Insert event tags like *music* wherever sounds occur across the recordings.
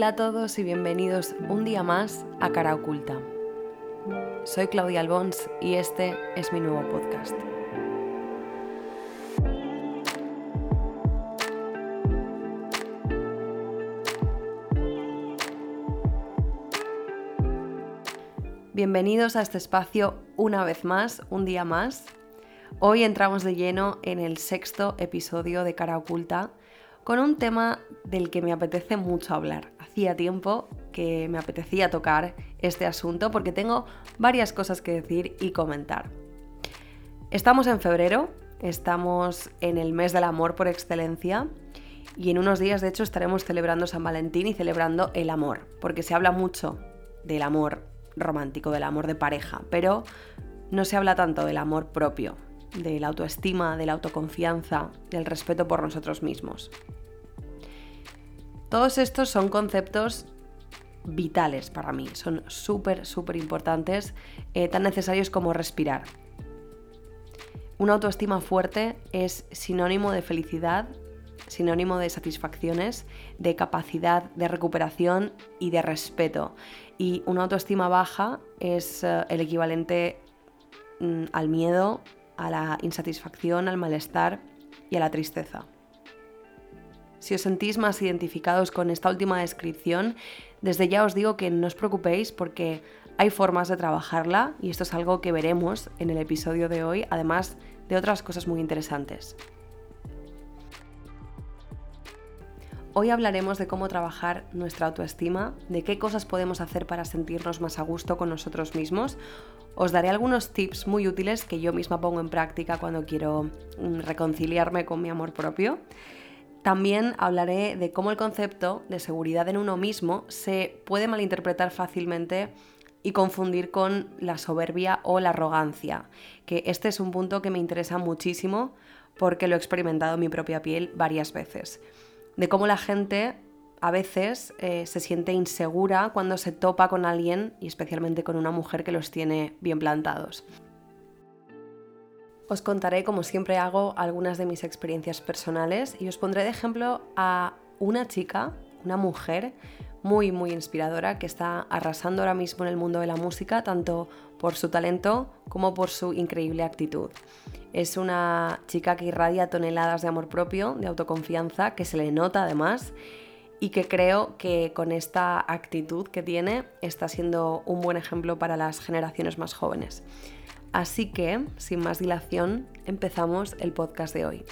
Hola a todos y bienvenidos un día más a Cara Oculta. Soy Claudia Albons y este es mi nuevo podcast. Bienvenidos a este espacio una vez más, un día más. Hoy entramos de lleno en el sexto episodio de Cara Oculta con un tema del que me apetece mucho hablar. Hacía tiempo que me apetecía tocar este asunto porque tengo varias cosas que decir y comentar. Estamos en febrero, estamos en el mes del amor por excelencia y en unos días de hecho estaremos celebrando San Valentín y celebrando el amor, porque se habla mucho del amor romántico, del amor de pareja, pero no se habla tanto del amor propio, de la autoestima, de la autoconfianza, del respeto por nosotros mismos. Todos estos son conceptos vitales para mí, son súper, súper importantes, eh, tan necesarios como respirar. Una autoestima fuerte es sinónimo de felicidad, sinónimo de satisfacciones, de capacidad de recuperación y de respeto. Y una autoestima baja es eh, el equivalente mm, al miedo, a la insatisfacción, al malestar y a la tristeza. Si os sentís más identificados con esta última descripción, desde ya os digo que no os preocupéis porque hay formas de trabajarla y esto es algo que veremos en el episodio de hoy, además de otras cosas muy interesantes. Hoy hablaremos de cómo trabajar nuestra autoestima, de qué cosas podemos hacer para sentirnos más a gusto con nosotros mismos. Os daré algunos tips muy útiles que yo misma pongo en práctica cuando quiero mm, reconciliarme con mi amor propio. También hablaré de cómo el concepto de seguridad en uno mismo se puede malinterpretar fácilmente y confundir con la soberbia o la arrogancia, que este es un punto que me interesa muchísimo porque lo he experimentado en mi propia piel varias veces. De cómo la gente a veces eh, se siente insegura cuando se topa con alguien y especialmente con una mujer que los tiene bien plantados. Os contaré, como siempre hago, algunas de mis experiencias personales y os pondré de ejemplo a una chica, una mujer muy, muy inspiradora que está arrasando ahora mismo en el mundo de la música, tanto por su talento como por su increíble actitud. Es una chica que irradia toneladas de amor propio, de autoconfianza, que se le nota además y que creo que con esta actitud que tiene está siendo un buen ejemplo para las generaciones más jóvenes. Así que, sin más dilación, empezamos el podcast de hoy.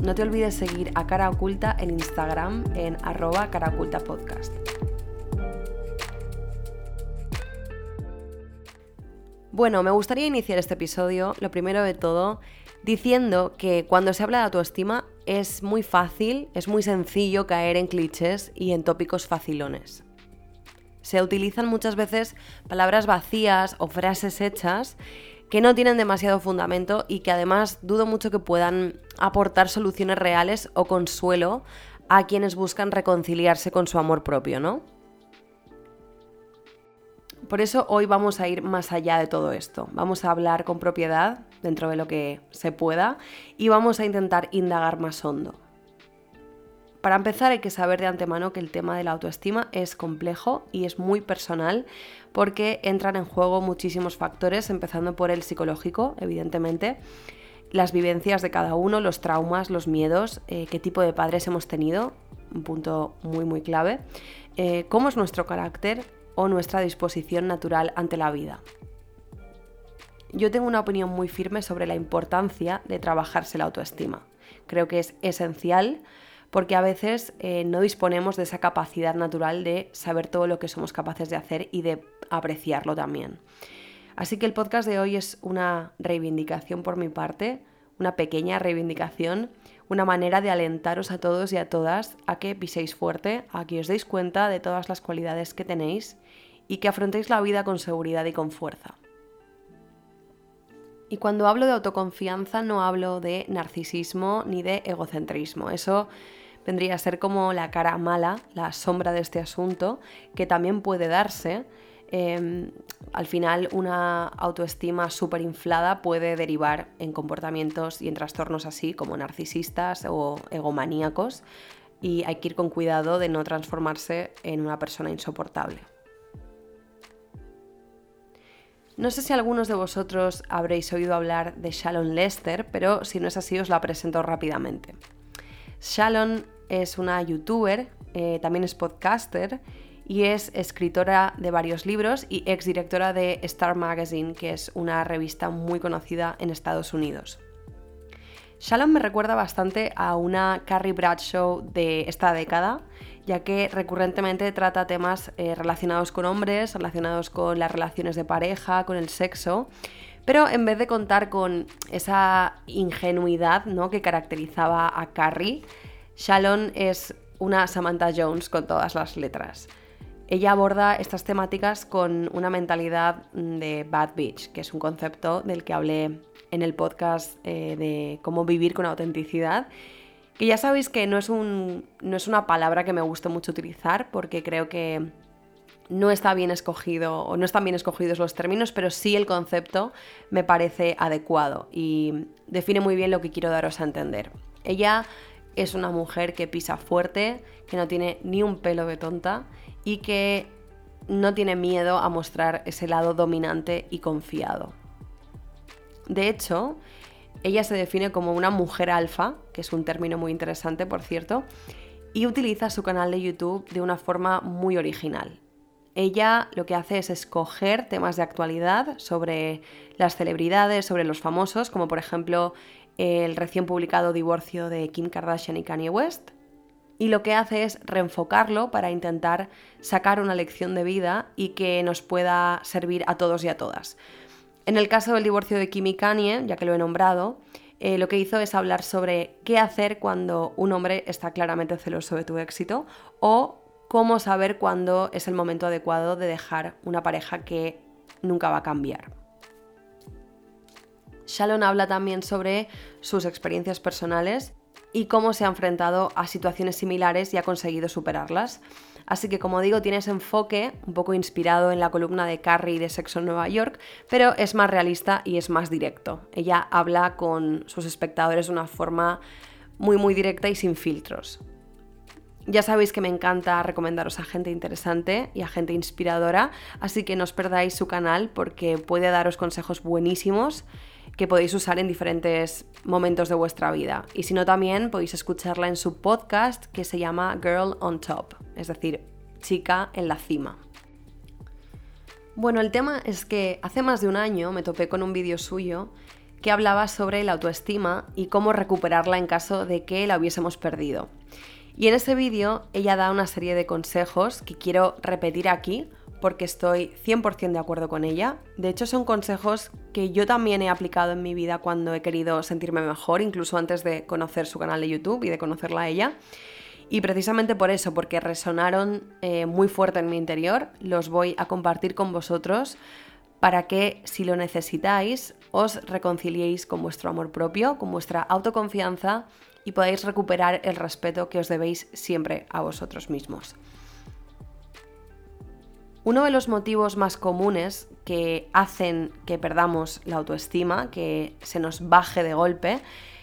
No te olvides seguir a Cara Oculta en Instagram en arroba caraocultapodcast. Bueno, me gustaría iniciar este episodio, lo primero de todo, diciendo que cuando se habla de autoestima es muy fácil, es muy sencillo caer en clichés y en tópicos facilones se utilizan muchas veces palabras vacías o frases hechas que no tienen demasiado fundamento y que además dudo mucho que puedan aportar soluciones reales o consuelo a quienes buscan reconciliarse con su amor propio, ¿no? Por eso hoy vamos a ir más allá de todo esto. Vamos a hablar con propiedad dentro de lo que se pueda y vamos a intentar indagar más hondo. Para empezar hay que saber de antemano que el tema de la autoestima es complejo y es muy personal porque entran en juego muchísimos factores, empezando por el psicológico, evidentemente, las vivencias de cada uno, los traumas, los miedos, eh, qué tipo de padres hemos tenido, un punto muy muy clave, eh, cómo es nuestro carácter o nuestra disposición natural ante la vida. Yo tengo una opinión muy firme sobre la importancia de trabajarse la autoestima. Creo que es esencial porque a veces eh, no disponemos de esa capacidad natural de saber todo lo que somos capaces de hacer y de apreciarlo también. Así que el podcast de hoy es una reivindicación por mi parte, una pequeña reivindicación, una manera de alentaros a todos y a todas a que piséis fuerte, a que os deis cuenta de todas las cualidades que tenéis y que afrontéis la vida con seguridad y con fuerza. Y cuando hablo de autoconfianza no hablo de narcisismo ni de egocentrismo. Eso vendría a ser como la cara mala, la sombra de este asunto, que también puede darse, em, al final una autoestima súper inflada puede derivar en comportamientos y en trastornos así como narcisistas o egomaníacos y hay que ir con cuidado de no transformarse en una persona insoportable. No sé si algunos de vosotros habréis oído hablar de Shalon Lester, pero si no es así os la presento rápidamente. Shalon es una youtuber, eh, también es podcaster y es escritora de varios libros y exdirectora de Star Magazine, que es una revista muy conocida en Estados Unidos. Shalom me recuerda bastante a una Carrie Bradshaw de esta década, ya que recurrentemente trata temas eh, relacionados con hombres, relacionados con las relaciones de pareja, con el sexo, pero en vez de contar con esa ingenuidad ¿no? que caracterizaba a Carrie, Shalom es una Samantha Jones con todas las letras. Ella aborda estas temáticas con una mentalidad mm, de bad bitch, que es un concepto del que hablé en el podcast eh, de cómo vivir con autenticidad. Que ya sabéis que no es, un, no es una palabra que me guste mucho utilizar porque creo que no está bien escogido o no están bien escogidos los términos, pero sí el concepto me parece adecuado y define muy bien lo que quiero daros a entender. Ella es una mujer que pisa fuerte, que no tiene ni un pelo de tonta y que no tiene miedo a mostrar ese lado dominante y confiado. De hecho, ella se define como una mujer alfa, que es un término muy interesante, por cierto, y utiliza su canal de YouTube de una forma muy original. Ella lo que hace es escoger temas de actualidad sobre las celebridades, sobre los famosos, como por ejemplo el recién publicado divorcio de Kim Kardashian y Kanye West, y lo que hace es reenfocarlo para intentar sacar una lección de vida y que nos pueda servir a todos y a todas. En el caso del divorcio de Kim y Kanye, ya que lo he nombrado, eh, lo que hizo es hablar sobre qué hacer cuando un hombre está claramente celoso de tu éxito o cómo saber cuándo es el momento adecuado de dejar una pareja que nunca va a cambiar. Shalon habla también sobre sus experiencias personales y cómo se ha enfrentado a situaciones similares y ha conseguido superarlas. Así que como digo, tiene ese enfoque un poco inspirado en la columna de Carrie de Sexo en Nueva York, pero es más realista y es más directo. Ella habla con sus espectadores de una forma muy muy directa y sin filtros. Ya sabéis que me encanta recomendaros a gente interesante y a gente inspiradora, así que no os perdáis su canal porque puede daros consejos buenísimos que podéis usar en diferentes momentos de vuestra vida. Y si no, también podéis escucharla en su podcast que se llama Girl on Top, es decir, chica en la cima. Bueno, el tema es que hace más de un año me topé con un vídeo suyo que hablaba sobre la autoestima y cómo recuperarla en caso de que la hubiésemos perdido. Y en ese vídeo ella da una serie de consejos que quiero repetir aquí porque estoy 100% de acuerdo con ella. De hecho, son consejos que yo también he aplicado en mi vida cuando he querido sentirme mejor, incluso antes de conocer su canal de YouTube y de conocerla a ella. Y precisamente por eso, porque resonaron eh, muy fuerte en mi interior, los voy a compartir con vosotros para que, si lo necesitáis, os reconciliéis con vuestro amor propio, con vuestra autoconfianza y podáis recuperar el respeto que os debéis siempre a vosotros mismos. Uno de los motivos más comunes que hacen que perdamos la autoestima, que se nos baje de golpe,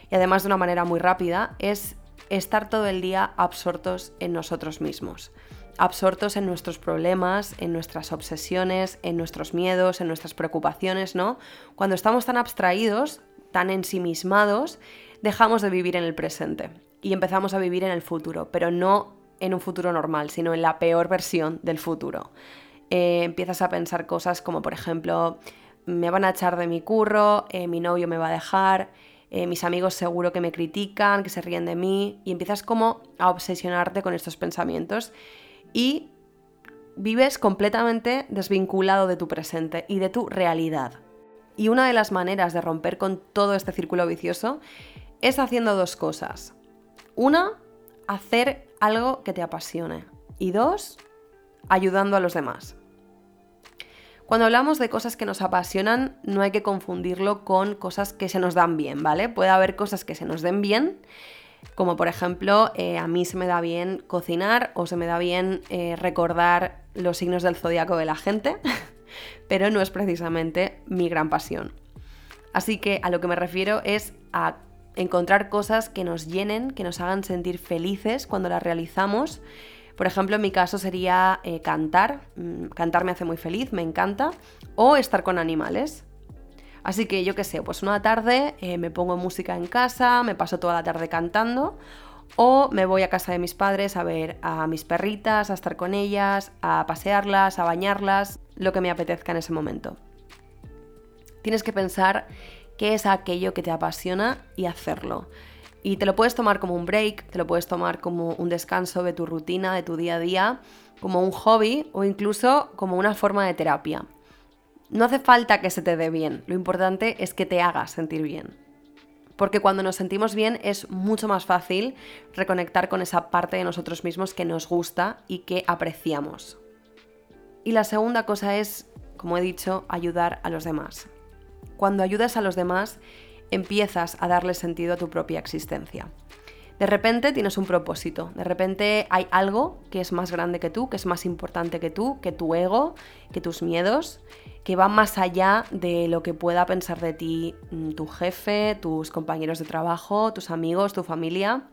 y además de una manera muy rápida, es estar todo el día absortos en nosotros mismos. Absortos en nuestros problemas, en nuestras obsesiones, en nuestros miedos, en nuestras preocupaciones, ¿no? Cuando estamos tan abstraídos, tan ensimismados, dejamos de vivir en el presente y empezamos a vivir en el futuro, pero no en un futuro normal, sino en la peor versión del futuro. Eh, empiezas a pensar cosas como, por ejemplo, me van a echar de mi curro, eh, mi novio me va a dejar, eh, mis amigos seguro que me critican, que se ríen de mí, y empiezas como a obsesionarte con estos pensamientos y vives completamente desvinculado de tu presente y de tu realidad. Y una de las maneras de romper con todo este círculo vicioso es haciendo dos cosas. Una, hacer algo que te apasione. Y dos, ayudando a los demás. Cuando hablamos de cosas que nos apasionan, no hay que confundirlo con cosas que se nos dan bien, ¿vale? Puede haber cosas que se nos den bien, Como por ejemplo, eh, a mí se me da bien cocinar o se me da bien eh, recordar los signos del zodiaco de la gente, *laughs* pero no es precisamente mi gran pasión. Así que a lo que me refiero es a encontrar cosas que nos llenen, que nos hagan sentir felices cuando las realizamos. Por ejemplo, en mi caso sería eh, cantar. Mm, cantar me hace muy feliz, me encanta. O estar con animales. Así que yo qué sé, pues una tarde eh, me pongo música en casa, me paso toda la tarde cantando o me voy a casa de mis padres a ver a mis perritas, a estar con ellas, a pasearlas, a bañarlas, lo que me apetezca en ese momento. Tienes que pensar qué es aquello que te apasiona y hacerlo. Y te lo puedes tomar como un break, te lo puedes tomar como un descanso de tu rutina, de tu día a día, como un hobby o incluso como una forma de terapia. No hace falta que se te dé bien, lo importante es que te hagas sentir bien. Porque cuando nos sentimos bien es mucho más fácil reconectar con esa parte de nosotros mismos que nos gusta y que apreciamos. Y la segunda cosa es, como he dicho, ayudar a los demás. Cuando ayudas a los demás, empiezas a darle sentido a tu propia existencia. De repente tienes un propósito, de repente hay algo que es más grande que tú, que es más importante que tú, que tu ego, que tus miedos, que va más allá de lo que pueda pensar de ti mm, tu jefe, tus compañeros de trabajo, tus amigos, tu familia.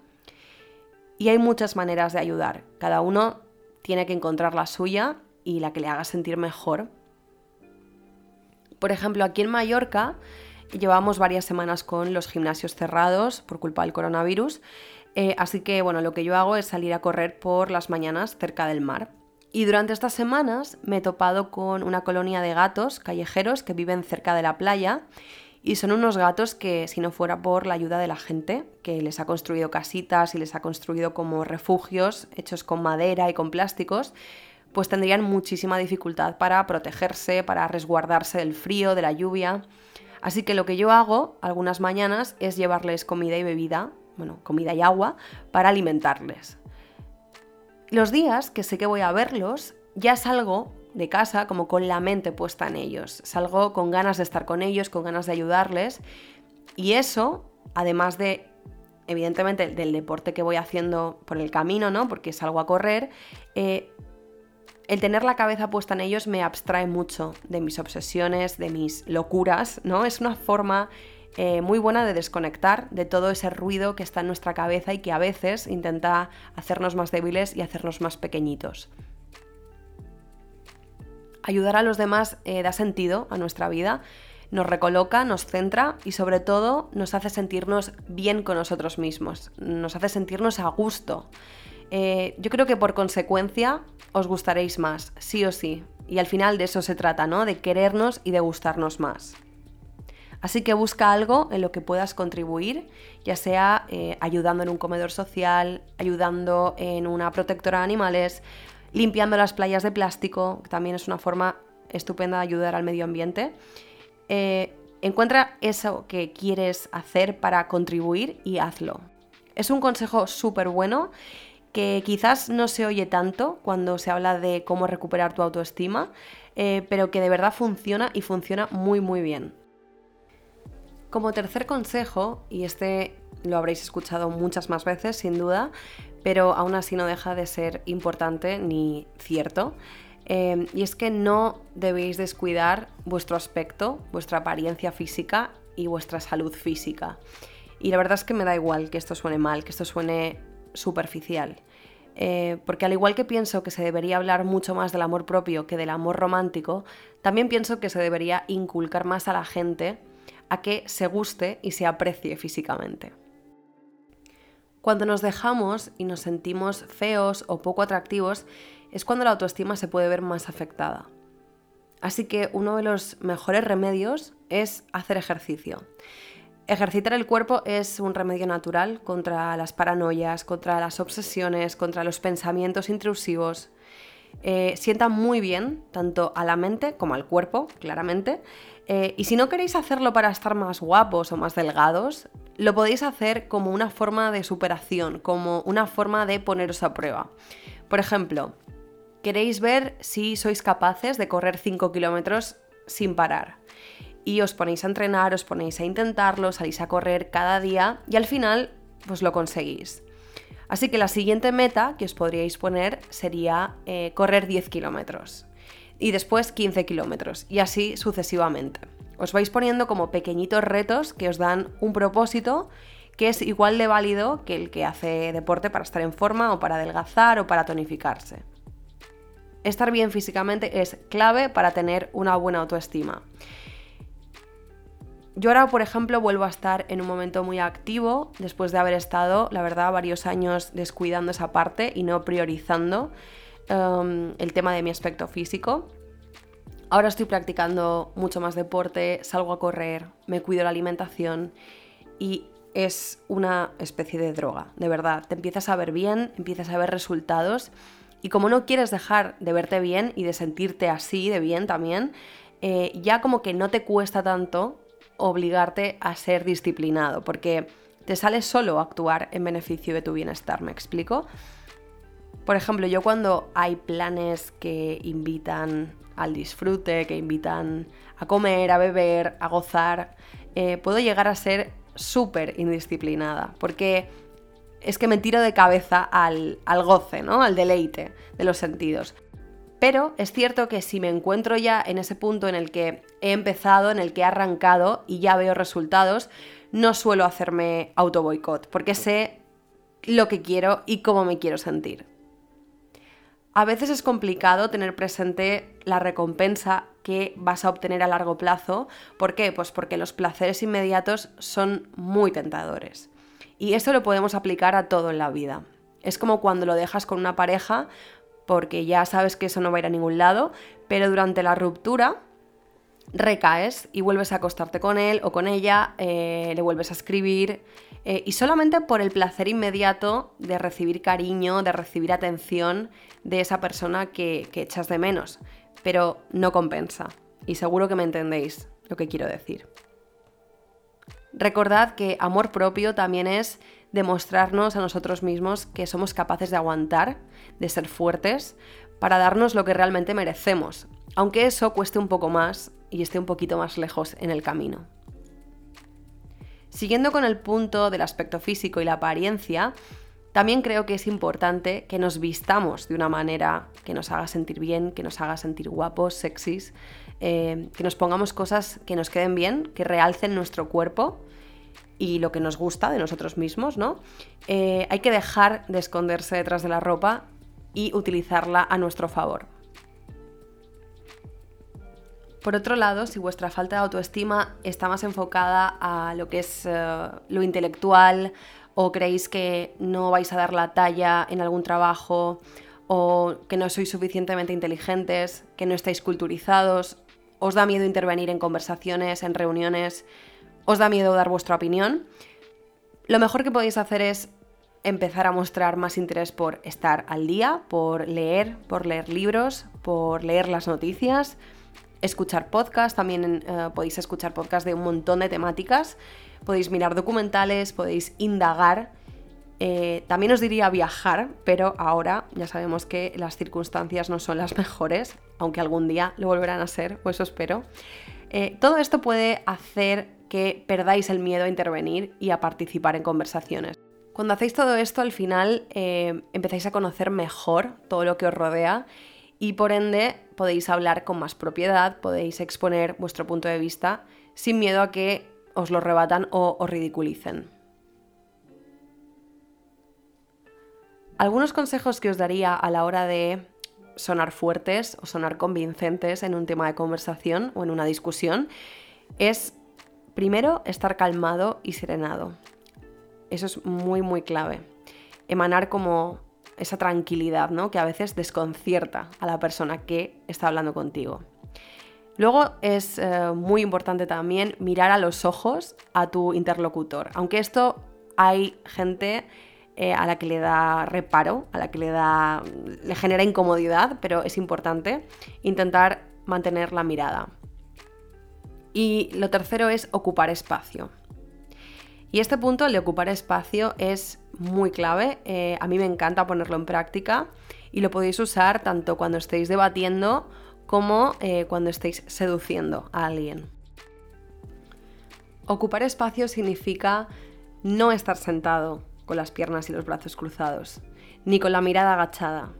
Y hay muchas maneras de ayudar. Cada uno tiene que encontrar la suya y la que le haga sentir mejor. Por ejemplo, aquí en Mallorca llevamos varias semanas con los gimnasios cerrados por culpa del coronavirus. Eh, así que bueno, lo que yo hago es salir a correr por las mañanas cerca del mar. Y durante estas semanas me he topado con una colonia de gatos callejeros que viven cerca de la playa y son unos gatos que si no fuera por la ayuda de la gente, que les ha construido casitas y les ha construido como refugios hechos con madera y con plásticos, pues tendrían muchísima dificultad para protegerse, para resguardarse del frío, de la lluvia. Así que lo que yo hago algunas mañanas es llevarles comida y bebida, bueno, comida y agua, para alimentarles. Los días que sé que voy a verlos, ya salgo de casa como con la mente puesta en ellos. Salgo con ganas de estar con ellos, con ganas de ayudarles. Y eso, además de, evidentemente, del deporte que voy haciendo por el camino, ¿no? Porque salgo a correr, eh, el tener la cabeza puesta en ellos me abstrae mucho de mis obsesiones, de mis locuras, ¿no? Es una forma eh, muy buena de desconectar de todo ese ruido que está en nuestra cabeza y que a veces intenta hacernos más débiles y hacernos más pequeñitos. Ayudar a los demás eh, da sentido a nuestra vida, nos recoloca, nos centra y sobre todo nos hace sentirnos bien con nosotros mismos, nos hace sentirnos a gusto. Eh, yo creo que por consecuencia os gustaréis más, sí o sí. Y al final de eso se trata, ¿no? De querernos y de gustarnos más. Así que busca algo en lo que puedas contribuir, ya sea eh, ayudando en un comedor social, ayudando en una protectora de animales, limpiando las playas de plástico, que también es una forma estupenda de ayudar al medio ambiente. Eh, encuentra eso que quieres hacer para contribuir y hazlo. Es un consejo súper bueno que quizás no se oye tanto cuando se habla de cómo recuperar tu autoestima, eh, pero que de verdad funciona y funciona muy muy bien. Como tercer consejo, y este lo habréis escuchado muchas más veces sin duda, pero aún así no deja de ser importante ni cierto, eh, y es que no debéis descuidar vuestro aspecto, vuestra apariencia física y vuestra salud física. Y la verdad es que me da igual que esto suene mal, que esto suene superficial. Eh, porque al igual que pienso que se debería hablar mucho más del amor propio que del amor romántico, también pienso que se debería inculcar más a la gente a que se guste y se aprecie físicamente. Cuando nos dejamos y nos sentimos feos o poco atractivos es cuando la autoestima se puede ver más afectada. Así que uno de los mejores remedios es hacer ejercicio. Ejercitar el cuerpo es un remedio natural contra las paranoias, contra las obsesiones, contra los pensamientos intrusivos. Eh, sienta muy bien tanto a la mente como al cuerpo, claramente, eh, y si no queréis hacerlo para estar más guapos o más delgados, lo podéis hacer como una forma de superación, como una forma de poneros a prueba. Por ejemplo, queréis ver si sois capaces de correr 5 kilómetros sin parar. Y os ponéis a entrenar, os ponéis a intentarlo, salís a correr cada día y al final pues lo conseguís. Así que la siguiente meta que os podríais poner sería eh, correr 10 kilómetros y después 15 kilómetros y así sucesivamente. Os vais poniendo como pequeñitos retos que os dan un propósito que es igual de válido que el que hace deporte para estar en forma o para adelgazar o para tonificarse. Estar bien físicamente es clave para tener una buena autoestima. Yo ahora, por ejemplo, vuelvo a estar en un momento muy activo después de haber estado, la verdad, varios años descuidando esa parte y no priorizando um, el tema de mi aspecto físico. Ahora estoy practicando mucho más deporte, salgo a correr, me cuido la alimentación y es una especie de droga, de verdad. Te empiezas a ver bien, empiezas a ver resultados y como no quieres dejar de verte bien y de sentirte así de bien también, eh, ya como que no te cuesta tanto obligarte a ser disciplinado, porque te sale solo actuar en beneficio de tu bienestar, ¿me explico? Por ejemplo, yo cuando hay planes que invitan al disfrute, que invitan a comer, a beber, a gozar, eh, puedo llegar a ser súper indisciplinada, porque es que me tiro de cabeza al, al goce, ¿no? Al deleite de los sentidos. Pero es cierto que si me encuentro ya en ese punto en el que he empezado, en el que he arrancado y ya veo resultados, no suelo hacerme auto boicot, porque sé lo que quiero y cómo me quiero sentir. A veces es complicado tener presente la recompensa que vas a obtener a largo plazo. ¿Por qué? Pues porque los placeres inmediatos son muy tentadores. Y esto lo podemos aplicar a todo en la vida. Es como cuando lo dejas con una pareja porque ya sabes que eso no va a ir a ningún lado, pero durante la ruptura recaes y vuelves a acostarte con él o con ella, eh, le vuelves a escribir eh, y solamente por el placer inmediato de recibir cariño, de recibir atención de esa persona que, que echas de menos, pero no compensa. Y seguro que me entendéis lo que quiero decir. Recordad que amor propio también es demostrarnos a nosotros mismos que somos capaces de aguantar, de ser fuertes, para darnos lo que realmente merecemos, aunque eso cueste un poco más y esté un poquito más lejos en el camino. Siguiendo con el punto del aspecto físico y la apariencia, también creo que es importante que nos vistamos de una manera que nos haga sentir bien, que nos haga sentir guapos, sexys, eh, que nos pongamos cosas que nos queden bien, que realcen nuestro cuerpo y lo que nos gusta de nosotros mismos, ¿no? Eh, hay que dejar de esconderse detrás de la ropa y utilizarla a nuestro favor. Por otro lado, si vuestra falta de autoestima está más enfocada a lo que es eh, lo intelectual o creéis que no vais a dar la talla en algún trabajo o que no sois suficientemente inteligentes, que no estáis culturizados, os da miedo intervenir en conversaciones, en reuniones, os da miedo dar vuestra opinión, lo mejor que podéis hacer es empezar a mostrar más interés por estar al día, por leer, por leer libros, por leer las noticias, escuchar podcasts, también eh, podéis escuchar podcasts de un montón de temáticas, podéis mirar documentales, podéis indagar. Eh, también os diría viajar, pero ahora ya sabemos que las circunstancias no son las mejores, aunque algún día lo volverán a ser, o eso espero. Eh, todo esto puede hacer que perdáis el miedo a intervenir y a participar en conversaciones. Cuando hacéis todo esto, al final eh, empezáis a conocer mejor todo lo que os rodea y por ende podéis hablar con más propiedad, podéis exponer vuestro punto de vista sin miedo a que os lo rebatan o os ridiculicen. Algunos consejos que os daría a la hora de sonar fuertes o sonar convincentes en un tema de conversación o en una discusión es Primero, estar calmado y serenado. Eso es muy, muy clave. Emanar como esa tranquilidad, ¿no? Que a veces desconcierta a la persona que está hablando contigo. Luego es eh, muy importante también mirar a los ojos a tu interlocutor. Aunque esto hay gente eh, a la que le da reparo, a la que le da. le genera incomodidad, pero es importante intentar mantener la mirada. Y lo tercero es ocupar espacio. Y este punto, el de ocupar espacio, es muy clave. Eh, a mí me encanta ponerlo en práctica y lo podéis usar tanto cuando estéis debatiendo como eh, cuando estéis seduciendo a alguien. Ocupar espacio significa no estar sentado con las piernas y los brazos cruzados, ni con la mirada agachada,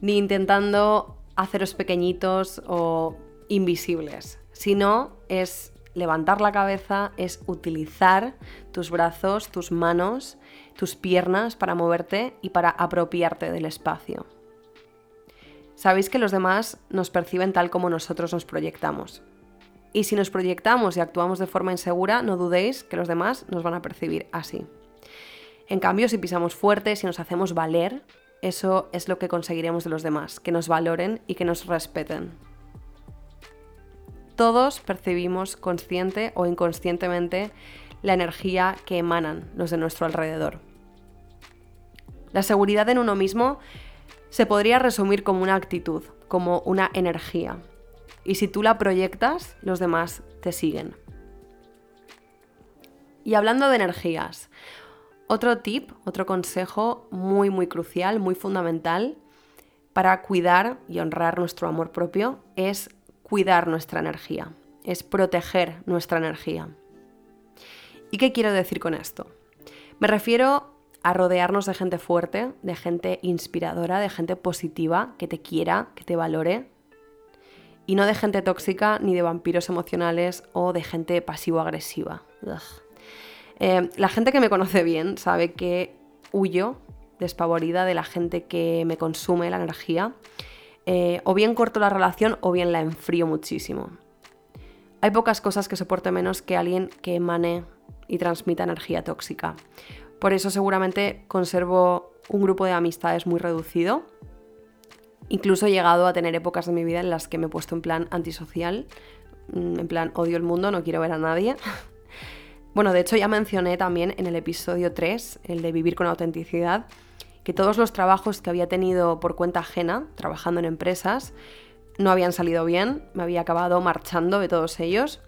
ni intentando haceros pequeñitos o invisibles, sino es levantar la cabeza, es utilizar tus brazos, tus manos, tus piernas para moverte y para apropiarte del espacio. Sabéis que los demás nos perciben tal como nosotros nos proyectamos. Y si nos proyectamos y actuamos de forma insegura, no dudéis que los demás nos van a percibir así. En cambio, si pisamos fuerte, si nos hacemos valer, eso es lo que conseguiremos de los demás, que nos valoren y que nos respeten. Todos percibimos consciente o inconscientemente la energía que emanan los de nuestro alrededor. La seguridad en uno mismo se podría resumir como una actitud, como una energía. Y si tú la proyectas, los demás te siguen. Y hablando de energías, otro tip, otro consejo muy, muy crucial, muy fundamental para cuidar y honrar nuestro amor propio es cuidar nuestra energía, es proteger nuestra energía. ¿Y qué quiero decir con esto? Me refiero a rodearnos de gente fuerte, de gente inspiradora, de gente positiva, que te quiera, que te valore. Y no de gente tóxica, ni de vampiros emocionales o de gente pasivo-agresiva. Eh, la gente que me conoce bien sabe que huyo despavorida de la gente que me consume la energía. Eh, o bien corto la relación o bien la enfrío muchísimo. Hay pocas cosas que soporte menos que alguien que emane y transmita energía tóxica. Por eso seguramente conservo un grupo de amistades muy reducido. Incluso he llegado a tener épocas de mi vida en las que me he puesto en plan antisocial, mm, en plan odio el mundo, no quiero ver a nadie. *laughs* Bueno, de hecho ya mencioné también en el episodio 3, el de vivir con autenticidad, que todos los trabajos que había tenido por cuenta ajena, trabajando en empresas, no habían salido bien, me había acabado marchando de todos ellos.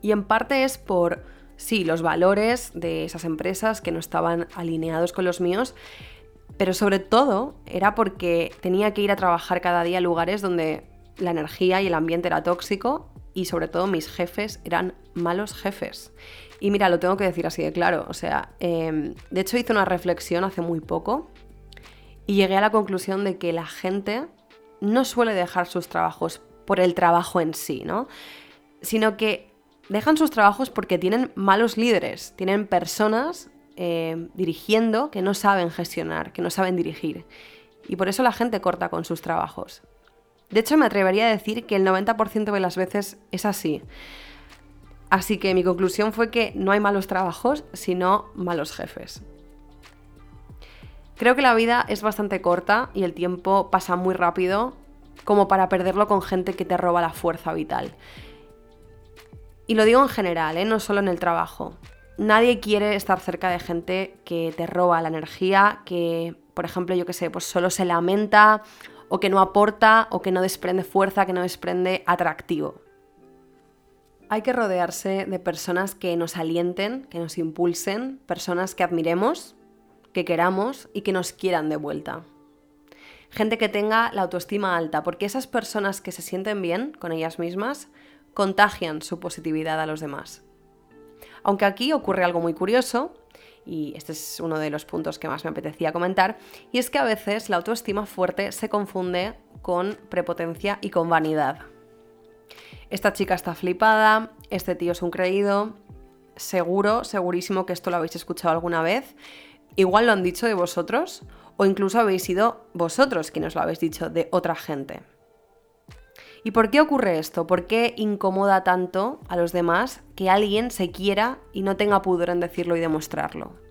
Y en parte es por, sí, los valores de esas empresas que no estaban alineados con los míos, pero sobre todo era porque tenía que ir a trabajar cada día a lugares donde la energía y el ambiente era tóxico y sobre todo mis jefes eran malos jefes. Y mira, lo tengo que decir así de claro, o sea, em, de hecho hice una reflexión hace muy poco y llegué a la conclusión de que la gente no suele dejar sus trabajos por el trabajo en sí, ¿no? Sino que dejan sus trabajos porque tienen malos líderes, tienen personas em, dirigiendo que no saben gestionar, que no saben dirigir. Y por eso la gente corta con sus trabajos. De hecho, me atrevería a decir que el 90% de las veces es así. Así que mi conclusión fue que no hay malos trabajos, sino malos jefes. Creo que la vida es bastante corta y el tiempo pasa muy rápido como para perderlo con gente que te roba la fuerza vital. Y lo digo en general, ¿eh? no solo en el trabajo. Nadie quiere estar cerca de gente que te roba la energía, que, por ejemplo, yo qué sé, pues solo se lamenta o que no aporta o que no desprende fuerza, que no desprende atractivo. Hay que rodearse de personas que nos alienten, que nos impulsen, personas que admiremos, que queramos y que nos quieran de vuelta. Gente que tenga la autoestima alta, porque esas personas que se sienten bien con ellas mismas contagian su positividad a los demás. Aunque aquí ocurre algo muy curioso, y este es uno de los puntos que más me apetecía comentar, y es que a veces la autoestima fuerte se confunde con prepotencia y con vanidad. Esta chica está flipada, este tío es un creído, seguro, segurísimo que esto lo habéis escuchado alguna vez, igual lo han dicho de vosotros, o incluso habéis sido vosotros quienes lo habéis dicho de otra gente. ¿Y por qué ocurre esto? ¿Por qué incomoda tanto a los demás que alguien se quiera y no tenga pudor en decirlo y demostrarlo?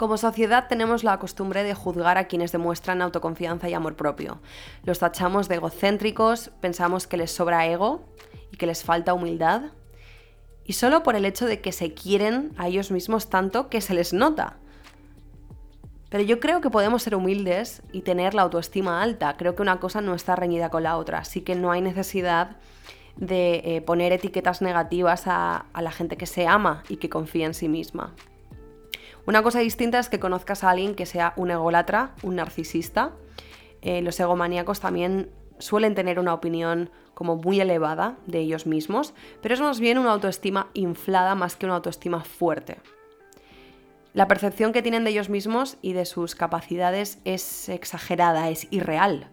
Como sociedad tenemos la costumbre de juzgar a quienes demuestran autoconfianza y amor propio. Los tachamos de egocéntricos, pensamos que les sobra ego y que les falta humildad. Y solo por el hecho de que se quieren a ellos mismos tanto que se les nota. Pero yo creo que podemos ser humildes y tener la autoestima alta. Creo que una cosa no está reñida con la otra, así que no hay necesidad de eh, poner etiquetas negativas a, la gente que se ama y que confía en sí misma. Una cosa distinta es que conozcas a alguien que sea un ególatra, un narcisista. Eh, los egomaníacos también suelen tener una opinión como muy elevada de ellos mismos, pero es más bien una autoestima inflada más que una autoestima fuerte. La percepción que tienen de ellos mismos y de sus capacidades es exagerada, es irreal.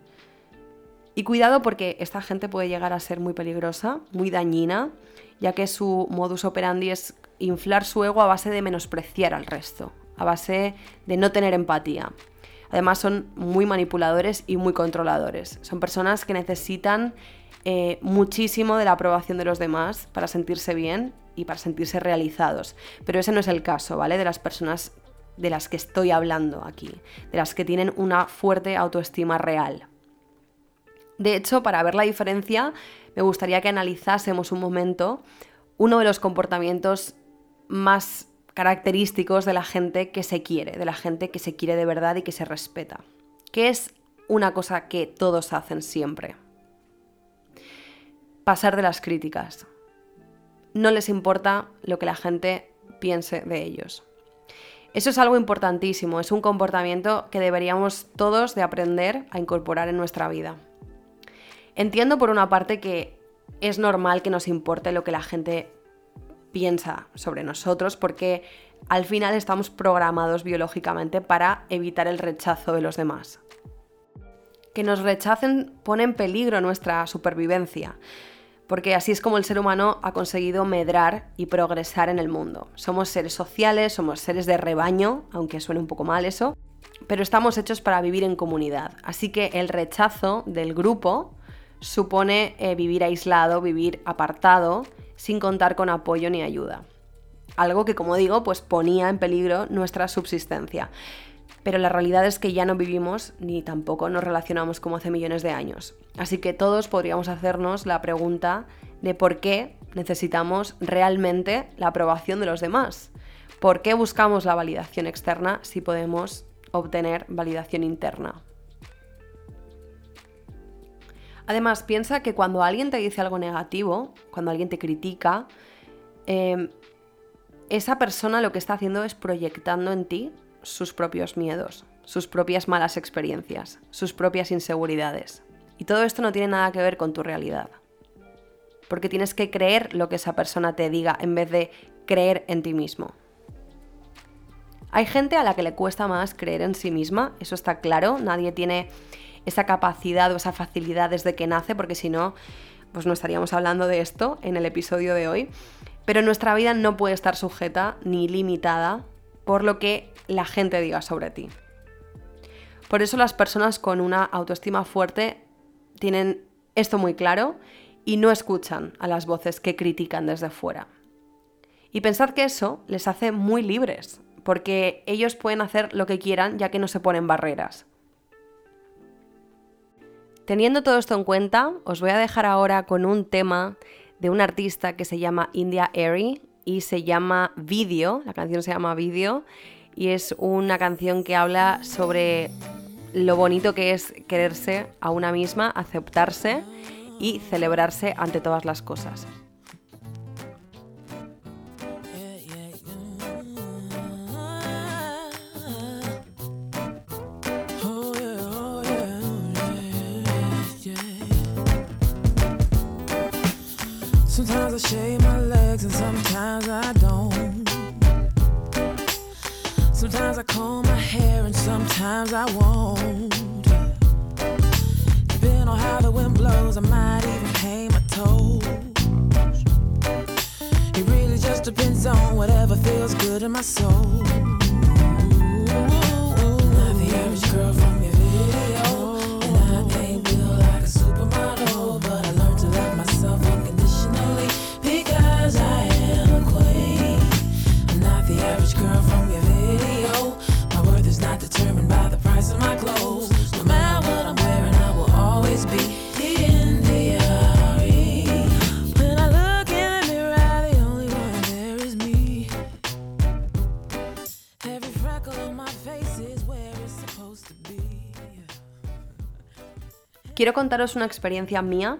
Y cuidado porque esta gente puede llegar a ser muy peligrosa, muy dañina, ya que su modus operandi es inflar su ego a base de menospreciar al resto, a base de no tener empatía. Además son muy manipuladores y muy controladores. Son personas que necesitan eh, muchísimo de la aprobación de los demás para sentirse bien y para sentirse realizados. Pero ese no es el caso, ¿vale? De las personas de las que estoy hablando aquí, de las que tienen una fuerte autoestima real. De hecho, para ver la diferencia, me gustaría que analizásemos un momento uno de los comportamientos más característicos de la gente que se quiere, de la gente que se quiere de verdad y que se respeta. Que es una cosa que todos hacen siempre. Pasar de las críticas. No les importa lo que la gente piense de ellos. Eso es algo importantísimo, es un comportamiento que deberíamos todos de aprender a incorporar en nuestra vida. Entiendo por una parte que es normal que nos importe lo que la gente piensa sobre nosotros porque al final estamos programados biológicamente para evitar el rechazo de los demás. Que nos rechacen pone en peligro nuestra supervivencia, porque así es como el ser humano ha conseguido medrar y progresar en el mundo. Somos seres sociales, somos seres de rebaño, aunque suene un poco mal eso, pero estamos hechos para vivir en comunidad. Así que el rechazo del grupo supone eh, vivir aislado, vivir apartado sin contar con apoyo ni ayuda. Algo que, como digo, pues ponía en peligro nuestra subsistencia. Pero la realidad es que ya no vivimos ni tampoco nos relacionamos como hace millones de años. Así que todos podríamos hacernos la pregunta de por qué necesitamos realmente la aprobación de los demás. ¿Por qué buscamos la validación externa si podemos obtener validación interna? Además, piensa que cuando alguien te dice algo negativo, cuando alguien te critica, em, esa persona lo que está haciendo es proyectando en ti sus propios miedos, sus propias malas experiencias, sus propias inseguridades. Y todo esto no tiene nada que ver con tu realidad. Porque tienes que creer lo que esa persona te diga en vez de creer en ti mismo. Hay gente a la que le cuesta más creer en sí misma, eso está claro, nadie tiene esa capacidad o esa facilidad desde que nace, porque si no, pues no estaríamos hablando de esto en el episodio de hoy. Pero nuestra vida no puede estar sujeta ni limitada por lo que la gente diga sobre ti. Por eso las personas con una autoestima fuerte tienen esto muy claro y no escuchan a las voces que critican desde fuera. Y pensad que eso les hace muy libres, porque ellos pueden hacer lo que quieran ya que no se ponen barreras. Teniendo todo esto en cuenta, os voy a dejar ahora con un tema de un artista que se llama India Airy y se llama Video, la canción se llama Video y es una canción que habla sobre lo bonito que es quererse a una misma, aceptarse y celebrarse ante todas las cosas. Quiero contaros una experiencia mía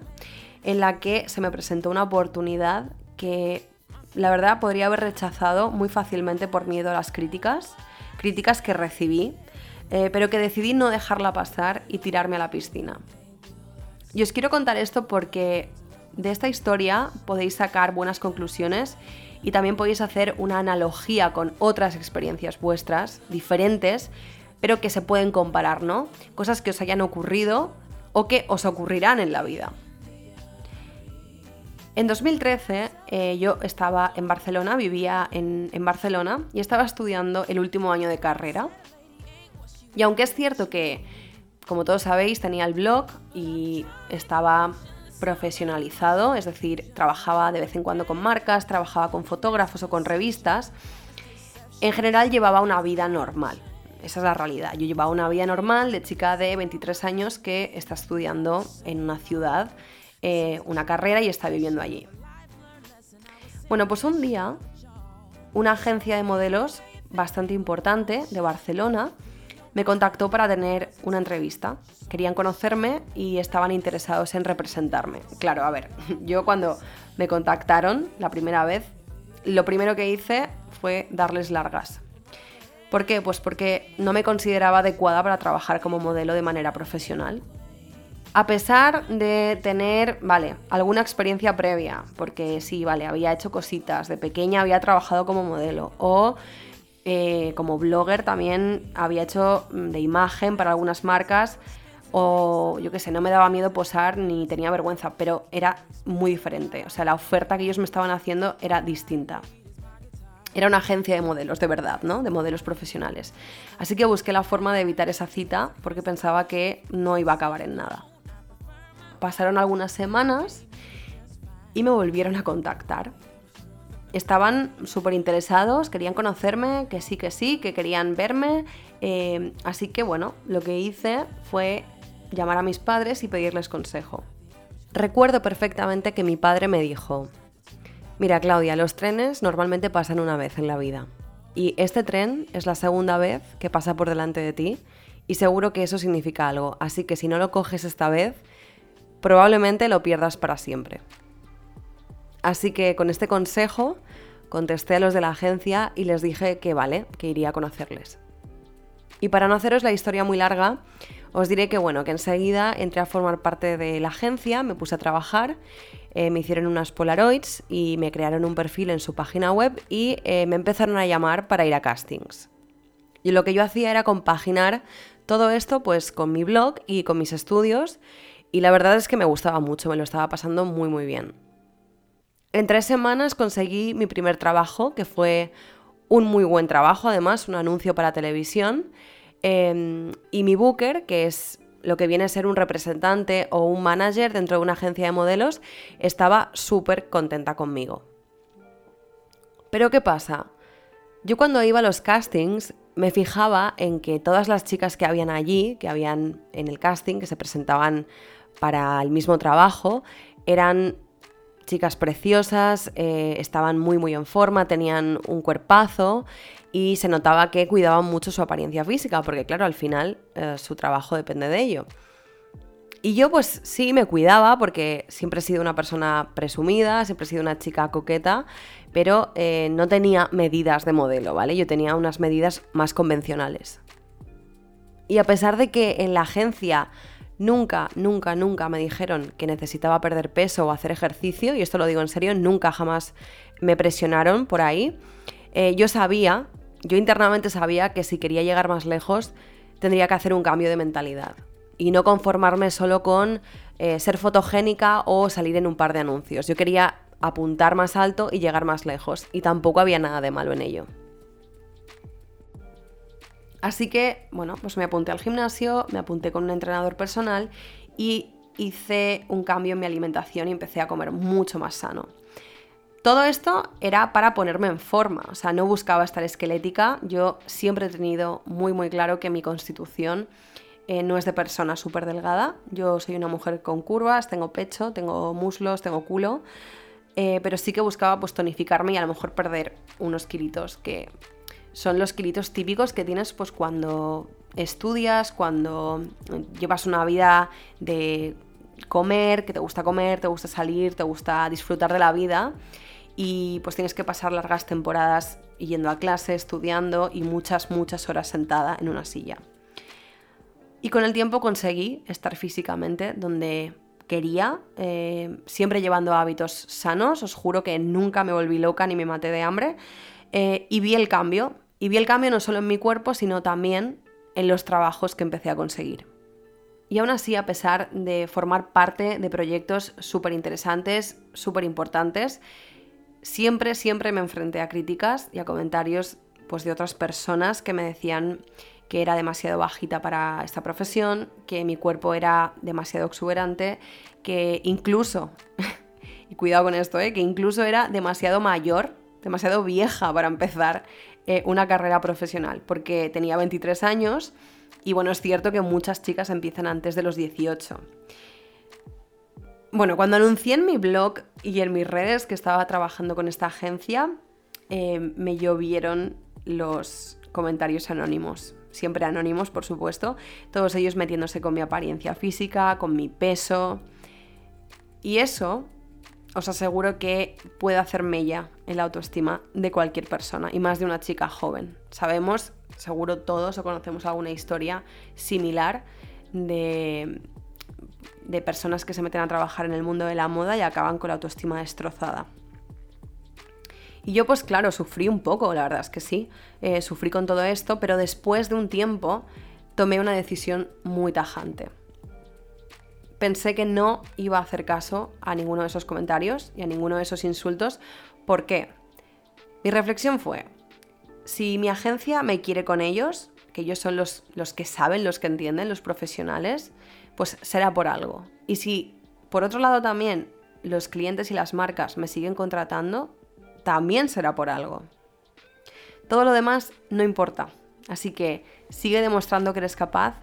en la que se me presentó una oportunidad que la verdad podría haber rechazado muy fácilmente por miedo a las críticas, críticas que recibí, eh, pero que decidí no dejarla pasar y tirarme a la piscina. Y os quiero contar esto porque de esta historia podéis sacar buenas conclusiones y también podéis hacer una analogía con otras experiencias vuestras, diferentes, pero que se pueden comparar, ¿no? Cosas que os hayan ocurrido o que os ocurrirán en la vida. En 2013 eh, yo estaba en Barcelona, vivía en, en Barcelona y estaba estudiando el último año de carrera. Y aunque es cierto que, como todos sabéis, tenía el blog y estaba profesionalizado, es decir, trabajaba de vez en cuando con marcas, trabajaba con fotógrafos o con revistas, en general llevaba una vida normal. Esa es la realidad. Yo llevaba una vida normal de chica de 23 años que está estudiando en una ciudad eh, una carrera y está viviendo allí. Bueno, pues un día una agencia de modelos bastante importante de Barcelona me contactó para tener una entrevista. Querían conocerme y estaban interesados en representarme. Claro, a ver, *laughs* yo cuando me contactaron la primera vez, lo primero que hice fue darles largas. ¿Por qué? Pues porque no me consideraba adecuada para trabajar como modelo de manera profesional. A pesar de tener, vale, alguna experiencia previa, porque sí, vale, había hecho cositas, de pequeña había trabajado como modelo o eh, como blogger también había hecho mm, de imagen para algunas marcas o yo qué sé, no me daba miedo posar ni tenía vergüenza, pero era muy diferente, o sea, la oferta que ellos me estaban haciendo era distinta. Era una agencia de modelos, de verdad, ¿no? De modelos profesionales. Así que busqué la forma de evitar esa cita porque pensaba que no iba a acabar en nada. Pasaron algunas semanas y me volvieron a contactar. Estaban súper interesados, querían conocerme, que sí, que sí, que querían verme. Eh, así que bueno, lo que hice fue llamar a mis padres y pedirles consejo. Recuerdo perfectamente que mi padre me dijo, mira Claudia, los trenes normalmente pasan una vez en la vida. Y este tren es la segunda vez que pasa por delante de ti y seguro que eso significa algo. Así que si no lo coges esta vez, probablemente lo pierdas para siempre. Así que con este consejo contesté a los de la agencia y les dije que vale, que iría a conocerles. Y para no haceros la historia muy larga, os diré que bueno, que enseguida entré a formar parte de la agencia, me puse a trabajar, eh, me hicieron unas Polaroids y me crearon un perfil en su página web y eh, me empezaron a llamar para ir a castings. Y lo que yo hacía era compaginar todo esto pues con mi blog y con mis estudios y la verdad es que me gustaba mucho, me lo estaba pasando muy muy bien. En tres semanas conseguí mi primer trabajo, que fue un muy buen trabajo, además, un anuncio para televisión. Em, y mi booker, que es lo que viene a ser un representante o un manager dentro de una agencia de modelos, estaba súper contenta conmigo. Pero ¿qué pasa? Yo cuando iba a los castings me fijaba en que todas las chicas que habían allí, que habían en el casting, que se presentaban para el mismo trabajo, eran chicas preciosas, eh, estaban muy muy en forma, tenían un cuerpazo y se notaba que cuidaban mucho su apariencia física, porque claro, al final eh, su trabajo depende de ello. Y yo pues sí me cuidaba porque siempre he sido una persona presumida, siempre he sido una chica coqueta, pero eh, no tenía medidas de modelo, ¿vale? Yo tenía unas medidas más convencionales. Y a pesar de que en la agencia Nunca, nunca, nunca me dijeron que necesitaba perder peso o hacer ejercicio, y esto lo digo en serio, nunca jamás me presionaron por ahí. Eh, yo sabía, yo internamente sabía que si quería llegar más lejos, tendría que hacer un cambio de mentalidad y no conformarme solo con eh, ser fotogénica o salir en un par de anuncios. Yo quería apuntar más alto y llegar más lejos, y tampoco había nada de malo en ello. Así que, bueno, pues me apunté al gimnasio, me apunté con un entrenador personal y hice un cambio en mi alimentación y empecé a comer mucho más sano. Todo esto era para ponerme en forma, o sea, no buscaba estar esquelética, yo siempre he tenido muy muy claro que mi constitución eh, no es de persona súper delgada, yo soy una mujer con curvas, tengo pecho, tengo muslos, tengo culo, eh, pero sí que buscaba pues tonificarme y a lo mejor perder unos kilitos que son los kilitos típicos que tienes pues cuando estudias, cuando llevas una vida de comer, que te gusta comer, te gusta salir, te gusta disfrutar de la vida y pues tienes que pasar largas temporadas yendo a clase, estudiando y muchas, muchas horas sentada en una silla. Y con el tiempo conseguí estar físicamente donde quería, eh, siempre llevando hábitos sanos, os juro que nunca me volví loca ni me maté de hambre, eh, y vi el cambio, y vi el cambio no solo en mi cuerpo, sino también en los trabajos que empecé a conseguir. Y aún así, a pesar de formar parte de proyectos súper interesantes, súper importantes, siempre, siempre me enfrenté a críticas y a comentarios pues, de otras personas que me decían que era demasiado bajita para esta profesión, que mi cuerpo era demasiado exuberante, que incluso, *laughs* y cuidado con esto, ¿eh? que incluso era demasiado mayor, demasiado vieja para empezar eh, una carrera profesional, porque tenía 23 años y bueno, es cierto que muchas chicas empiezan antes de los 18. Bueno, cuando anuncié en mi blog y en mis redes que estaba trabajando con esta agencia, eh, me llovieron los comentarios anónimos. Siempre anónimos, por supuesto. Todos ellos metiéndose con mi apariencia física, con mi peso. Y eso os aseguro que puede hacer mella en la autoestima de cualquier persona, y más de una chica joven. Sabemos, seguro todos o conocemos alguna historia similar de, de personas que se meten a trabajar en el mundo de la moda y acaban con la autoestima destrozada. Y yo pues claro, sufrí un poco, la verdad es que sí, eh, sufrí con todo esto, pero después de un tiempo tomé una decisión muy tajante pensé que no iba a hacer caso a ninguno de esos comentarios y a ninguno de esos insultos. ¿Por qué? Mi reflexión fue, si mi agencia me quiere con ellos, que ellos son los, los que saben, los que entienden, los profesionales, pues será por algo. Y si por otro lado también los clientes y las marcas me siguen contratando, también será por algo. Todo lo demás no importa. Así que sigue demostrando que eres capaz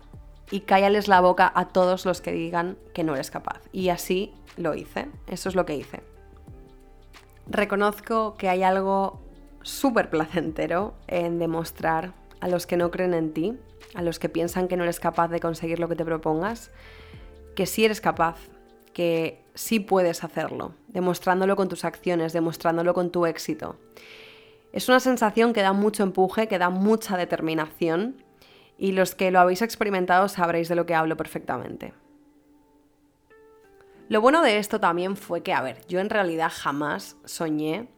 y cállales la boca a todos los que digan que no eres capaz. Y así lo hice, eso es lo que hice. Reconozco que hay algo súper placentero en demostrar a los que no creen en ti, a los que piensan que no eres capaz de conseguir lo que te propongas, que sí eres capaz, que sí puedes hacerlo, demostrándolo con tus acciones, demostrándolo con tu éxito. Es una sensación que da mucho empuje, que da mucha determinación y los que lo habéis experimentado sabréis de lo que hablo perfectamente. Lo bueno de esto también fue que, a ver, yo en realidad jamás soñé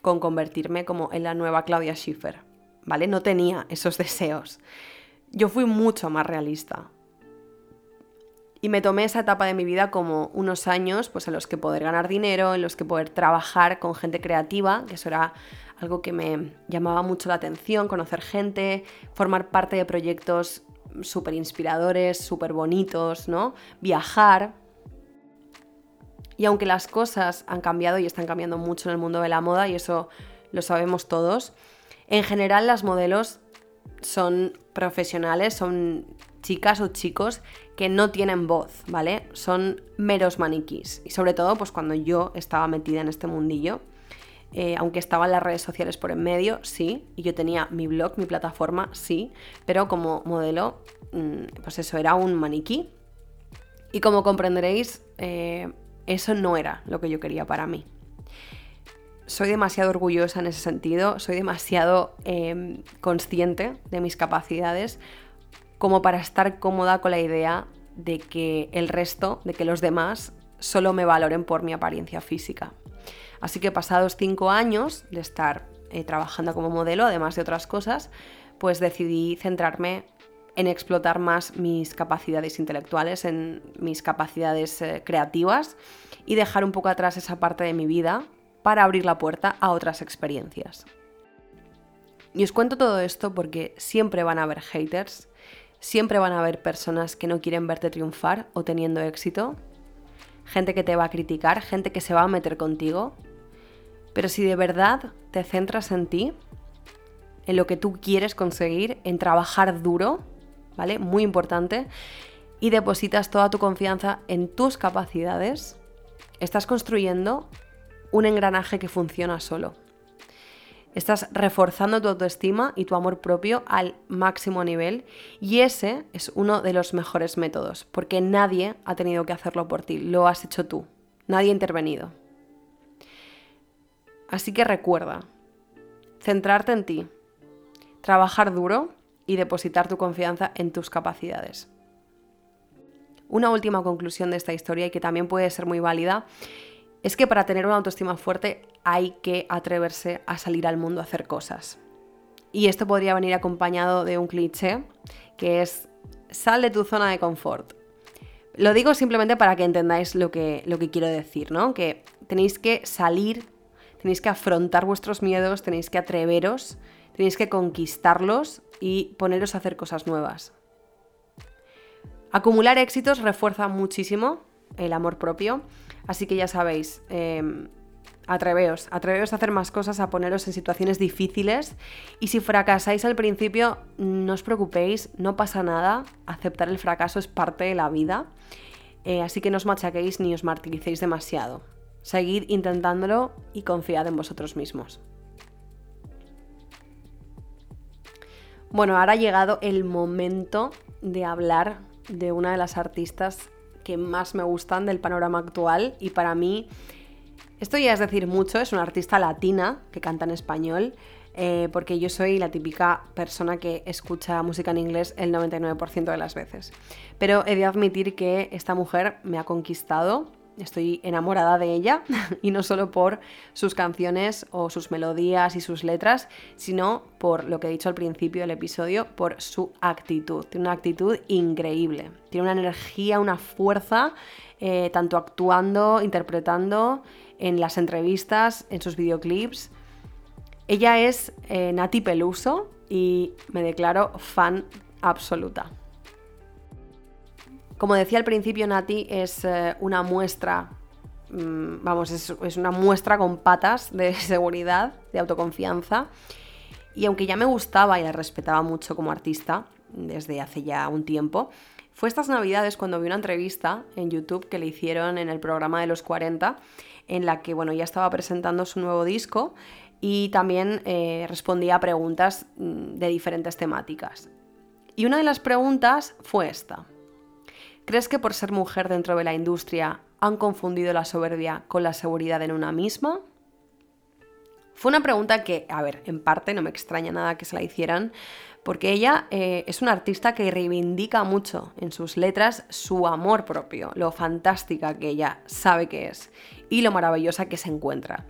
con convertirme como en la nueva Claudia Schiffer, ¿vale? No tenía esos deseos. Yo fui mucho más realista. Y me tomé esa etapa de mi vida como unos años pues, en los que poder ganar dinero, en los que poder trabajar con gente creativa, que eso era algo que me llamaba mucho la atención, conocer gente, formar parte de proyectos súper inspiradores, súper bonitos, ¿no? Viajar. Y aunque las cosas han cambiado y están cambiando mucho en el mundo de la moda, y eso lo sabemos todos, en general las modelos son profesionales, son chicas o chicos que no tienen voz, ¿vale? Son meros maniquís. Y sobre todo, pues cuando yo estaba metida en este mundillo, eh, aunque estaban las redes sociales por en medio, sí, y yo tenía mi blog, mi plataforma, sí, pero como modelo, mm, pues eso era un maniquí. Y como comprenderéis, eh, eso no era lo que yo quería para mí. Soy demasiado orgullosa en ese sentido, soy demasiado em, consciente de mis capacidades como para estar cómoda con la idea de que el resto, de que los demás, solo me valoren por mi apariencia física. Así que pasados cinco años de estar eh, trabajando como modelo, además de otras cosas, pues decidí centrarme en explotar más mis capacidades intelectuales, en mis capacidades eh, creativas y dejar un poco atrás esa parte de mi vida para abrir la puerta a otras experiencias. Y os cuento todo esto porque siempre van a haber haters, siempre van a haber personas que no quieren verte triunfar o teniendo éxito, gente que te va a criticar, gente que se va a meter contigo, pero si de verdad te centras en ti, en lo que tú quieres conseguir, en trabajar duro, ¿vale? Muy importante, y depositas toda tu confianza en tus capacidades, estás construyendo un engranaje que funciona solo. Estás reforzando tu autoestima y tu amor propio al máximo nivel y ese es uno de los mejores métodos, porque nadie ha tenido que hacerlo por ti, lo has hecho tú, nadie ha intervenido. Así que recuerda, centrarte en ti, trabajar duro y depositar tu confianza en tus capacidades. Una última conclusión de esta historia y que también puede ser muy válida es que para tener una autoestima fuerte hay que atreverse a salir al mundo a hacer cosas. Y esto podría venir acompañado de un cliché que es sal de tu zona de confort. Lo digo simplemente para que entendáis lo que, lo que quiero decir, ¿no? Que tenéis que salir, tenéis que afrontar vuestros miedos, tenéis que atreveros, tenéis que conquistarlos y poneros a hacer cosas nuevas. Acumular éxitos refuerza muchísimo el amor propio, así que ya sabéis, em, atreveos, atreveos a hacer más cosas, a poneros en situaciones difíciles y si fracasáis al principio, no os preocupéis, no pasa nada, aceptar el fracaso es parte de la vida, eh, así que no os machaquéis ni os martiricéis demasiado. Seguid intentándolo y confiad en vosotros mismos. Bueno, ahora ha llegado el momento de hablar de una de las artistas que más me gustan del panorama actual y para mí esto ya es decir mucho, es una artista latina que canta en español, eh, porque yo soy la típica persona que escucha música en inglés el 99% de las veces. Pero he de admitir que esta mujer me ha conquistado, estoy enamorada de ella, *laughs* y no solo por sus canciones o sus melodías y sus letras, sino por lo que he dicho al principio del episodio, por su actitud. Tiene una actitud increíble, tiene una energía, una fuerza, eh, tanto actuando, interpretando en las entrevistas, en sus videoclips. Ella es eh, Nati Peluso y me declaro fan absoluta. Como decía al principio, Nati es eh, una muestra, mm, vamos, es, una muestra con patas de *laughs* seguridad, de autoconfianza. Y aunque ya me gustaba y la respetaba mucho como artista desde hace ya un tiempo, fue estas navidades cuando vi una entrevista en YouTube que le hicieron en el programa de los 40 en la que bueno, ya estaba presentando su nuevo disco y también eh, respondía a preguntas mm, de diferentes temáticas. Y una de las preguntas fue esta. ¿Crees que por ser mujer dentro de la industria han confundido la soberbia con la seguridad en una misma? Fue una pregunta que, a ver, en parte no me extraña nada que se la hicieran, porque ella eh, es una artista que reivindica mucho en sus letras su amor propio, lo fantástica que ella sabe que es y lo maravillosa que se encuentra.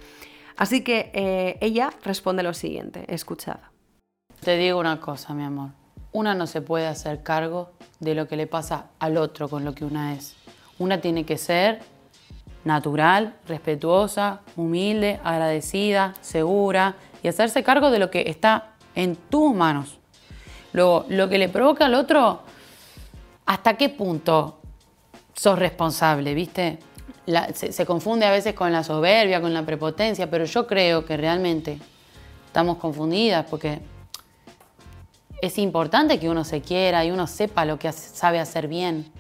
Así que eh, ella responde lo siguiente, escuchad. Te digo una cosa, mi amor. Una no se puede hacer cargo de lo que le pasa al otro con lo que una es. Una tiene que ser natural, respetuosa, humilde, agradecida, segura y hacerse cargo de lo que está en tus manos. Luego, lo que le provoca al otro, ¿hasta qué punto sos responsable, viste? se, confunde a veces con la soberbia, con la prepotencia, pero yo creo que realmente estamos confundidas porque es importante que uno se quiera y uno sepa lo que sabe hacer bien,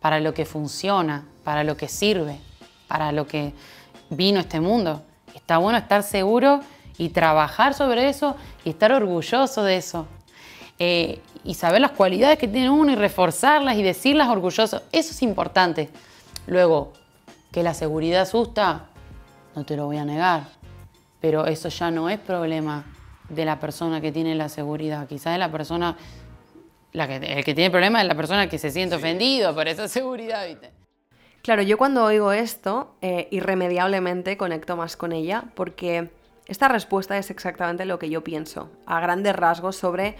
para lo que funciona, para lo que sirve, para lo que vino este mundo. Está bueno estar seguro y trabajar sobre eso y estar orgulloso de eso. Eh, y saber las cualidades que tiene uno y reforzarlas y decirlas orgulloso. Eso es importante. Luego, que la seguridad asusta, no te lo voy a negar. Pero eso ya no es problema de la persona que tiene la seguridad. Quizás es la persona, la que, el que tiene problema es la persona que se siente ofendido por esa seguridad, ¿viste? Claro, yo cuando oigo esto, eh, irremediablemente conecto más con ella porque esta respuesta es exactamente lo que yo pienso, a grandes rasgos, sobre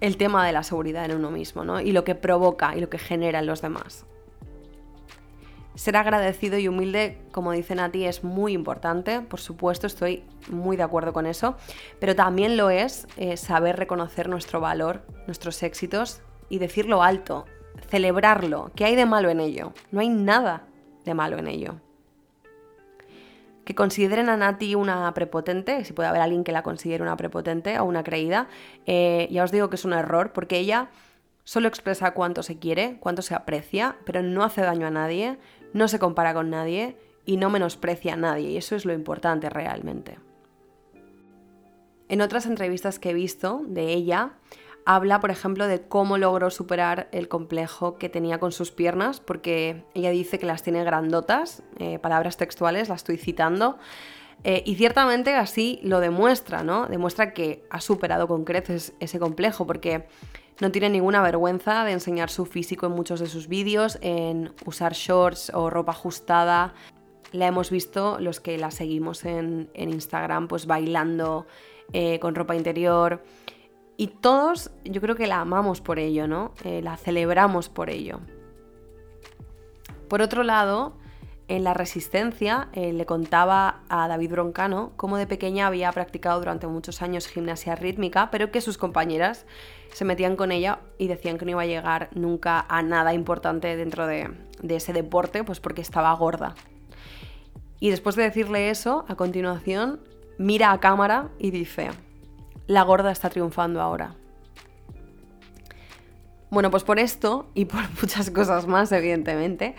el tema de la seguridad en uno mismo, ¿no? Y lo que provoca y lo que genera en los demás. Ser agradecido y humilde, como dice Nati, es muy importante, por supuesto, estoy muy de acuerdo con eso, pero también lo es eh, saber reconocer nuestro valor, nuestros éxitos y decirlo alto, celebrarlo. ¿Qué hay de malo en ello? No hay nada de malo en ello que consideren a Nati una prepotente, si puede haber alguien que la considere una prepotente o una creída, eh, ya os digo que es un error, porque ella solo expresa cuánto se quiere, cuánto se aprecia, pero no hace daño a nadie, no se compara con nadie y no menosprecia a nadie, y eso es lo importante realmente. En otras entrevistas que he visto de ella, habla, por ejemplo, de cómo logró superar el complejo que tenía con sus piernas, porque ella dice que las tiene grandotas, eh, palabras textuales, las estoy citando, eh, y ciertamente así lo demuestra, ¿no? Demuestra que ha superado con creces ese complejo, porque No tiene ninguna vergüenza de enseñar su físico en muchos de sus vídeos, en usar shorts o ropa ajustada. La hemos visto, los que la seguimos en, Instagram, pues bailando eh, con ropa interior. Y todos yo creo que la amamos por ello, ¿no? Eh, la celebramos por ello. Por otro lado, en la resistencia eh, le contaba a David Broncano cómo de pequeña había practicado durante muchos años gimnasia rítmica, pero que sus compañeras se metían con ella y decían que no iba a llegar nunca a nada importante dentro de, de ese deporte, pues porque estaba gorda. Y después de decirle eso, a continuación, mira a cámara y dice, la gorda está triunfando ahora. Bueno, pues por esto y por *laughs* muchas cosas más, evidentemente,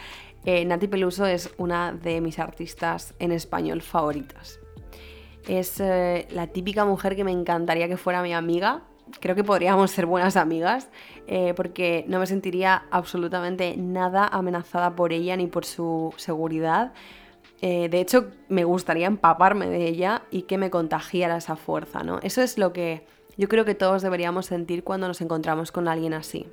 eh, Nati Peluso es una de mis artistas en español favoritas. Es eh, la típica mujer que me encantaría que fuera mi amiga. Creo que podríamos ser buenas amigas eh, porque no me sentiría absolutamente nada amenazada por ella ni por su seguridad. de hecho, me gustaría empaparme de ella y que me contagiara esa fuerza, ¿no? Eso es lo que yo creo que todos deberíamos sentir cuando nos encontramos con alguien así.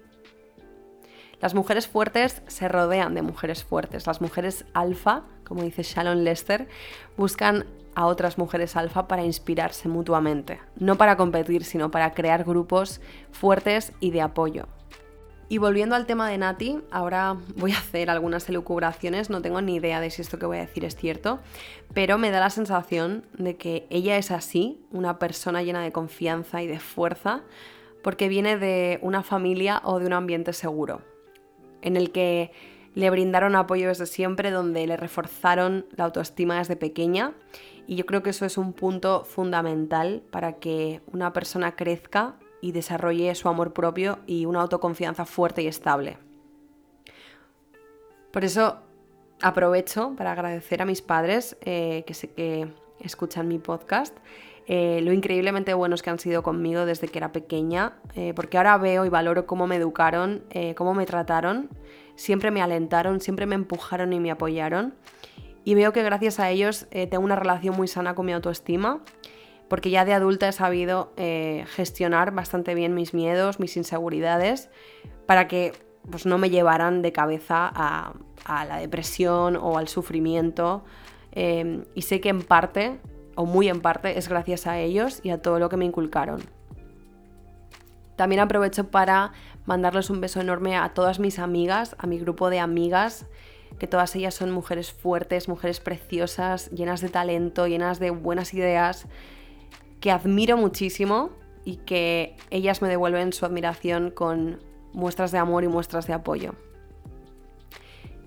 Las mujeres fuertes se rodean de mujeres fuertes. Las mujeres alfa, como dice Shalon Lester, buscan a otras mujeres alfa para inspirarse mutuamente. No para competir, sino para crear grupos fuertes y de apoyo. Y volviendo al tema de Nati, ahora voy a hacer algunas elucubraciones, no tengo ni idea de si esto que voy a decir es cierto, pero me da la sensación de que ella es así, una persona llena de confianza y de fuerza, porque viene de una familia o de un ambiente seguro en el que le brindaron apoyo desde siempre, donde le reforzaron la autoestima desde pequeña. Y yo creo que eso es un punto fundamental para que una persona crezca y desarrolle su amor propio y una autoconfianza fuerte y estable. Por eso aprovecho para agradecer a mis padres eh, que sé que escuchan mi podcast eh, lo increíblemente buenos que han sido conmigo desde que era pequeña, eh, porque ahora veo y valoro cómo me educaron, eh, cómo me trataron, siempre me alentaron, siempre me empujaron y me apoyaron. Y veo que gracias a ellos tengo una relación muy sana con mi autoestima, porque ya de adulta he sabido gestionar bastante bien mis miedos, mis inseguridades, para que pues, no me llevaran de cabeza a, a la depresión o al sufrimiento. y sé que en parte o muy en parte, es gracias a ellos y a todo lo que me inculcaron. También aprovecho para mandarles un beso enorme a todas mis amigas, a mi grupo de amigas, que todas ellas son mujeres fuertes, mujeres preciosas, llenas de talento, llenas de buenas ideas, que admiro muchísimo y que ellas me devuelven su admiración con muestras de amor y muestras de apoyo.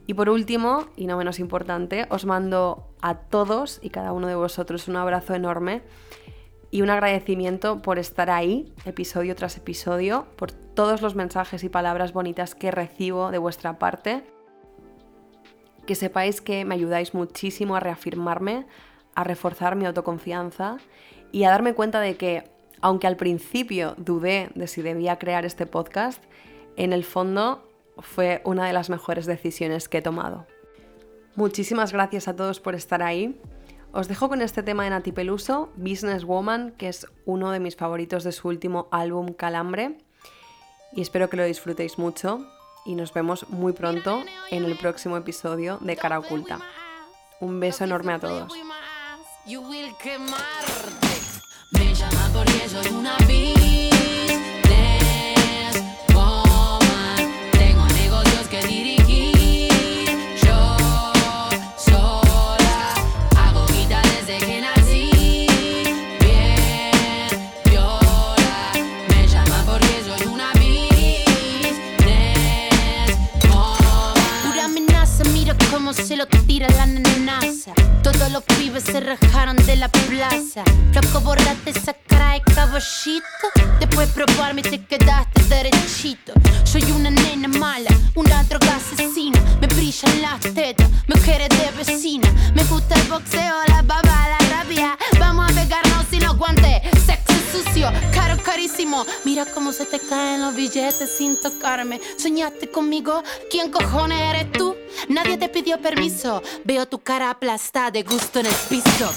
Y por último, y no menos importante, os mando a todos y cada uno de vosotros un abrazo enorme y un agradecimiento por estar ahí, episodio tras episodio, por todos los mensajes y palabras bonitas que recibo de vuestra parte. Que sepáis que me ayudáis muchísimo a reafirmarme, a reforzar mi autoconfianza y a darme cuenta de que, aunque al principio dudé de si debía crear este podcast, en el fondo fue una de las mejores decisiones que he tomado. Muchísimas gracias a todos por estar ahí. Os dejo con este tema de Nati Peluso, Business Woman, que es uno de mis favoritos de su último álbum Calambre. Y espero que lo disfrutéis mucho y nos vemos muy pronto en el próximo episodio de Cara Oculta. Un beso enorme a todos. Permiso. Veo tu cara aplastada de gusto en el piso.